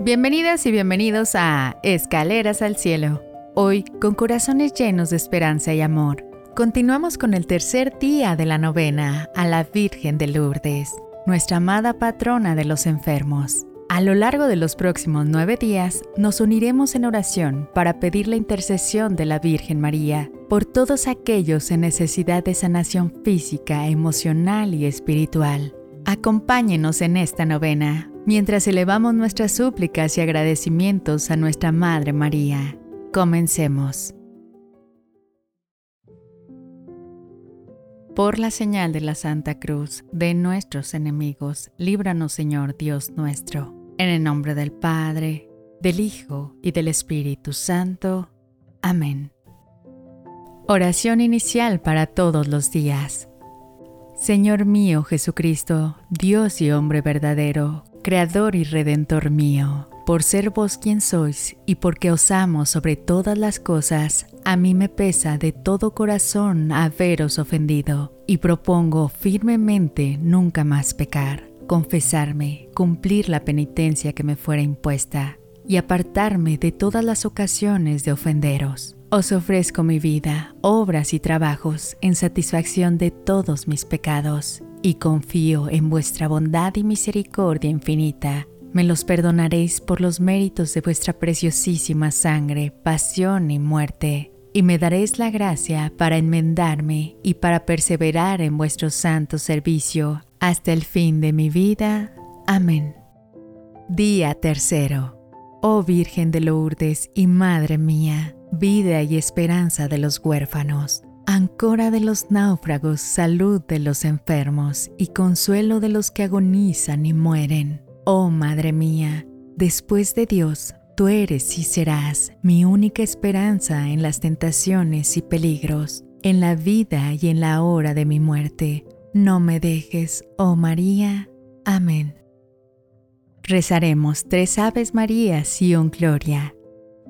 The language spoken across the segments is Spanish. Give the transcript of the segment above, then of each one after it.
Bienvenidas y bienvenidos a Escaleras al Cielo. Hoy, con corazones llenos de esperanza y amor, continuamos con el tercer día de la novena a la Virgen de Lourdes, nuestra amada patrona de los enfermos. A lo largo de los próximos nueve días nos uniremos en oración para pedir la intercesión de la Virgen María por todos aquellos en necesidad de sanación física, emocional y espiritual. Acompáñenos en esta novena mientras elevamos nuestras súplicas y agradecimientos a nuestra Madre María. Comencemos. Por la señal de la Santa Cruz de nuestros enemigos, líbranos Señor Dios nuestro, en el nombre del Padre, del Hijo y del Espíritu Santo. Amén. Oración inicial para todos los días. Señor mío Jesucristo, Dios y hombre verdadero, Creador y Redentor mío, por ser vos quien sois y porque os amo sobre todas las cosas, a mí me pesa de todo corazón haberos ofendido y propongo firmemente nunca más pecar, confesarme, cumplir la penitencia que me fuera impuesta y apartarme de todas las ocasiones de ofenderos. Os ofrezco mi vida, obras y trabajos en satisfacción de todos mis pecados, y confío en vuestra bondad y misericordia infinita. Me los perdonaréis por los méritos de vuestra preciosísima sangre, pasión y muerte, y me daréis la gracia para enmendarme y para perseverar en vuestro santo servicio hasta el fin de mi vida. Amén. Día tercero. Oh Virgen de Lourdes y Madre mía, vida y esperanza de los huérfanos, ancora de los náufragos, salud de los enfermos y consuelo de los que agonizan y mueren. Oh Madre mía, después de Dios, tú eres y serás mi única esperanza en las tentaciones y peligros, en la vida y en la hora de mi muerte. No me dejes, oh María. Amén. Rezaremos tres Aves Marías y un Gloria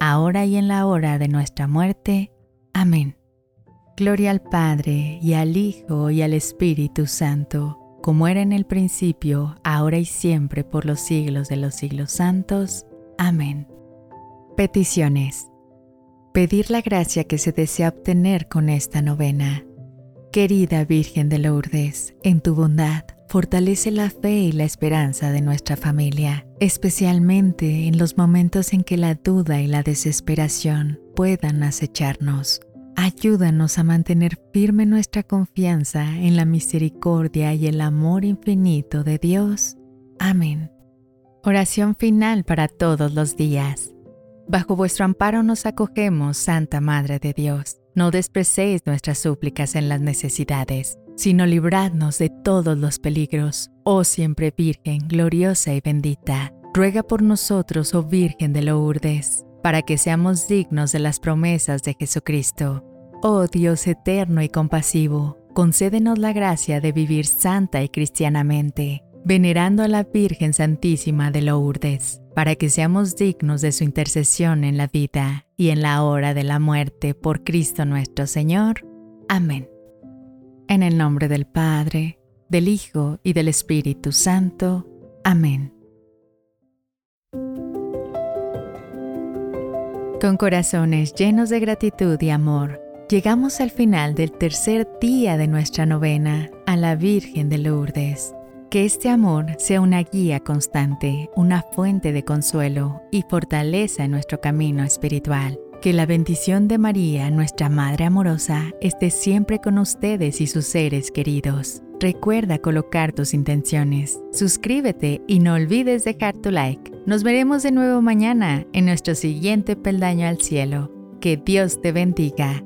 ahora y en la hora de nuestra muerte. Amén. Gloria al Padre, y al Hijo, y al Espíritu Santo, como era en el principio, ahora y siempre, por los siglos de los siglos santos. Amén. Peticiones. Pedir la gracia que se desea obtener con esta novena. Querida Virgen de Lourdes, en tu bondad, fortalece la fe y la esperanza de nuestra familia, especialmente en los momentos en que la duda y la desesperación puedan acecharnos. Ayúdanos a mantener firme nuestra confianza en la misericordia y el amor infinito de Dios. Amén. Oración final para todos los días. Bajo vuestro amparo nos acogemos, Santa Madre de Dios. No desprecéis nuestras súplicas en las necesidades sino libradnos de todos los peligros. Oh siempre Virgen, gloriosa y bendita, ruega por nosotros, oh Virgen de Lourdes, para que seamos dignos de las promesas de Jesucristo. Oh Dios eterno y compasivo, concédenos la gracia de vivir santa y cristianamente, venerando a la Virgen Santísima de Lourdes, para que seamos dignos de su intercesión en la vida y en la hora de la muerte por Cristo nuestro Señor. Amén. En el nombre del Padre, del Hijo y del Espíritu Santo. Amén. Con corazones llenos de gratitud y amor, llegamos al final del tercer día de nuestra novena a la Virgen de Lourdes. Que este amor sea una guía constante, una fuente de consuelo y fortaleza en nuestro camino espiritual. Que la bendición de María, nuestra Madre amorosa, esté siempre con ustedes y sus seres queridos. Recuerda colocar tus intenciones. Suscríbete y no olvides dejar tu like. Nos veremos de nuevo mañana en nuestro siguiente peldaño al cielo. Que Dios te bendiga.